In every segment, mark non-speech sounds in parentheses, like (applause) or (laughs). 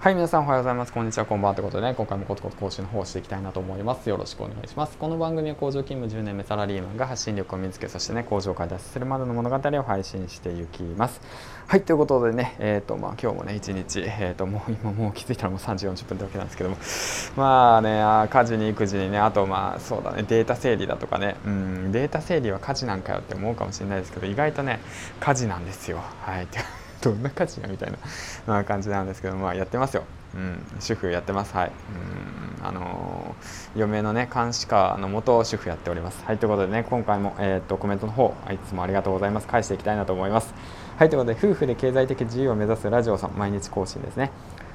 はい、皆さんおはようございます。こんにちは、こんばんはということでね、今回もコツコツ講師の方をしていきたいなと思います。よろしくお願いします。この番組は工場勤務10年目サラリーマンが発信力を見つけ、そしてね、工場から脱出するまでの物語を配信していきます。はい、ということでね、えっ、ー、と、まあ今日もね、一日、えっ、ー、と、もう今もう気づいたらもう3時40分ってわけなんですけども、まあね、あ家事に育児にね、あとまあそうだね、データ整理だとかね、うん、データ整理は家事なんかよって思うかもしれないですけど、意外とね、家事なんですよ。はい。どんな家事やみたいな感じなんですけど、まあやってますよ。うん、主婦やってます。はい。うん、あのー、嫁のね監視下のもと主婦やっております。はいということでね今回もえー、っとコメントの方いつもありがとうございます。返していきたいなと思います。はいということで夫婦で経済的自由を目指すラジオさん毎日更新ですね。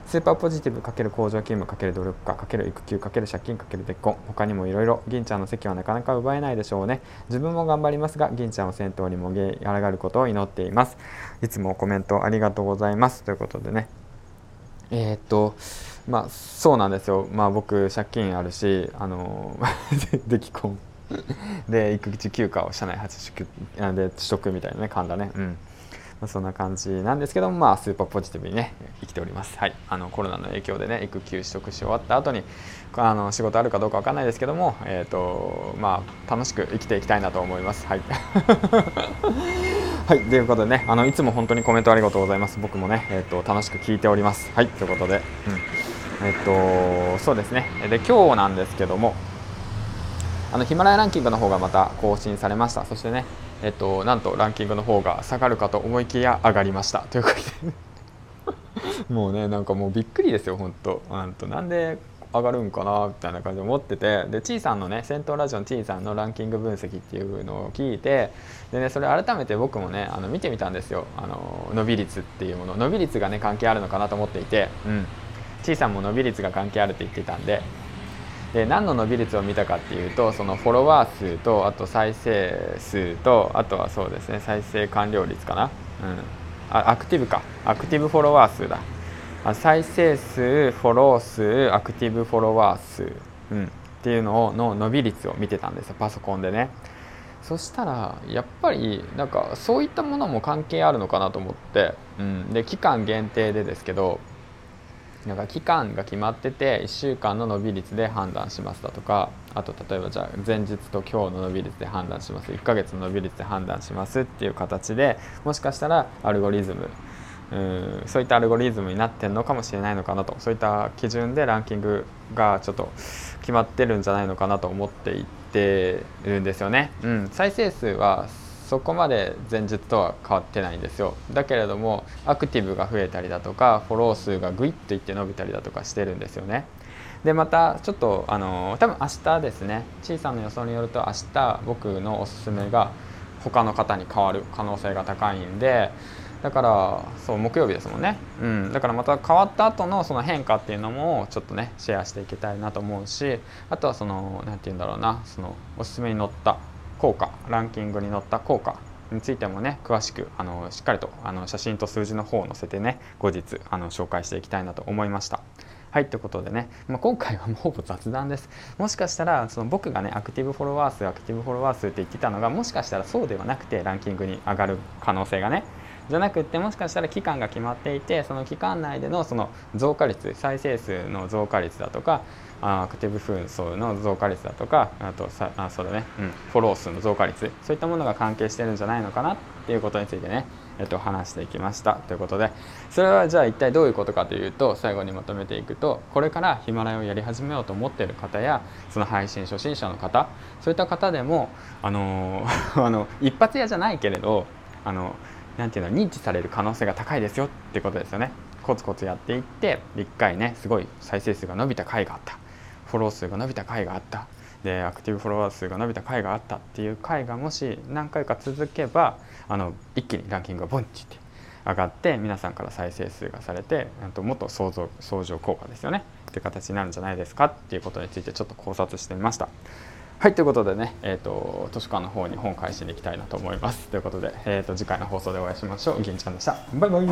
スーパーポジティブ×工場勤務×努力家×育休×借金×結婚。他にもいろいろ銀ちゃんの席はなかなか奪えないでしょうね。自分も頑張りますが銀ちゃんを先頭にもげ上がることを祈っています。いつもコメントありがとうございます。ということでね。えー、っとまあそうなんですよ。まあ僕借金あるしあの (laughs) で既婚。で育児休暇を社内初取得で取得みたいなね噛んだね。うん。まあ、そんな感じなんですけども、まあ、スーパーポジティブにね生きております、はい、あのコロナの影響でね育休取得し終わった後にあの仕事あるかどうかわかんないですけども、えーとまあ、楽しく生きていきたいなと思います。はい (laughs) はい、ということでね、あのいつも本当にコメントありがとうございます。僕もね、えっ、ー、と楽しく聞いております。はい、ということで、うん、えっ、ー、とそうですね。で今日なんですけども、あのヒマラヤランキングの方がまた更新されました。そしてね、えっと、なんとランキングの方が下がるかと思いきや上がりました。ということで (laughs) もうねなんかもうびっくりですよ本当なんとなんで上がるんかなみたいな感じで思ってて。でちいさんのね先頭ラジオのちいさんのランキング分析っていうのを聞いて。でねそれ改めて僕もねあの見てみたんですよ。あの伸び率っていうもの。伸び率がね関係あるのかなと思っていて。うん。ちいさんも伸び率が関係あるって言ってたんで。で何の伸び率を見たかっていうとそのフォロワー数とあと再生数とあとはそうですね再生完了率かな、うん、あアクティブか。アクティブフォロワー数だ。再生数フォロー数アクティブフォロワー数、うん、っていうのをの伸び率を見てたんですよパソコンでね。そしたらやっぱりなんかそういったものも関係あるのかなと思って、うん、で期間限定でですけどなんか期間が決まってて1週間の伸び率で判断しますだとかあと例えばじゃあ前日と今日の伸び率で判断します1ヶ月の伸び率で判断しますっていう形でもしかしたらアルゴリズムうんそういったアルゴリズムになってるのかもしれないのかなとそういった基準でランキングがちょっと決まってるんじゃないのかなと思っていってるんですよね。うん、再生数はそこまで前日とは変わってないんですよ。だけれどもアクティブが増えたりだとかフォロー数がグイッといって伸びたりだとかしてるんですよね。でまたちょっとあの多分明日ですね。小さな予想によると明日僕のおすすめが他の方に変わる可能性が高いんでだからそう木曜日ですもんね、うん、だからまた変わった後のその変化っていうのもちょっとねシェアしていきたいなと思うしあとはその何て言うんだろうなそのおすすめに載った効果ランキングに載った効果についてもね詳しくあのしっかりとあの写真と数字の方を載せてね後日あの紹介していきたいなと思いました。はいということでね、まあ、今回はもうほぼ雑談ですもしかしたらその僕がねアクティブフォロワー数アクティブフォロワー数って言ってたのがもしかしたらそうではなくてランキングに上がる可能性がねじゃなくってもしかしたら期間が決まっていてその期間内でのその増加率再生数の増加率だとかアクティブ紛争の増加率だとかあとさあそうだね、うん、フォロー数の増加率。そういったものが関係してるんじゃないのかなっていうことについてね、えっと、話していきましたということで。それはじゃあ一体どういうことかというと最後にまとめていくとこれからヒマラヤをやり始めようと思っている方やその配信初心者の方そういった方でもあの (laughs) あの一発屋じゃないけれどあのなんていうの認知される可能性が高いですよってことですよね。コツコツやっていって1回ねすごい再生数が伸びた回があったフォロー数が伸びた回があったでアクティブフォロワー数が伸びた回があったっていう回がもし何回か続けばあの一気にランキングがボンチって上がって皆さんから再生数がされてともっと相乗相乗効果ですよねって形になるんじゃないですかっていうことについてちょっと考察してみました。はいということでね、えーと、図書館の方に本返しに行きたいなと思います。ということで、えーと、次回の放送でお会いしましょう。銀ちゃんでした。バイバイ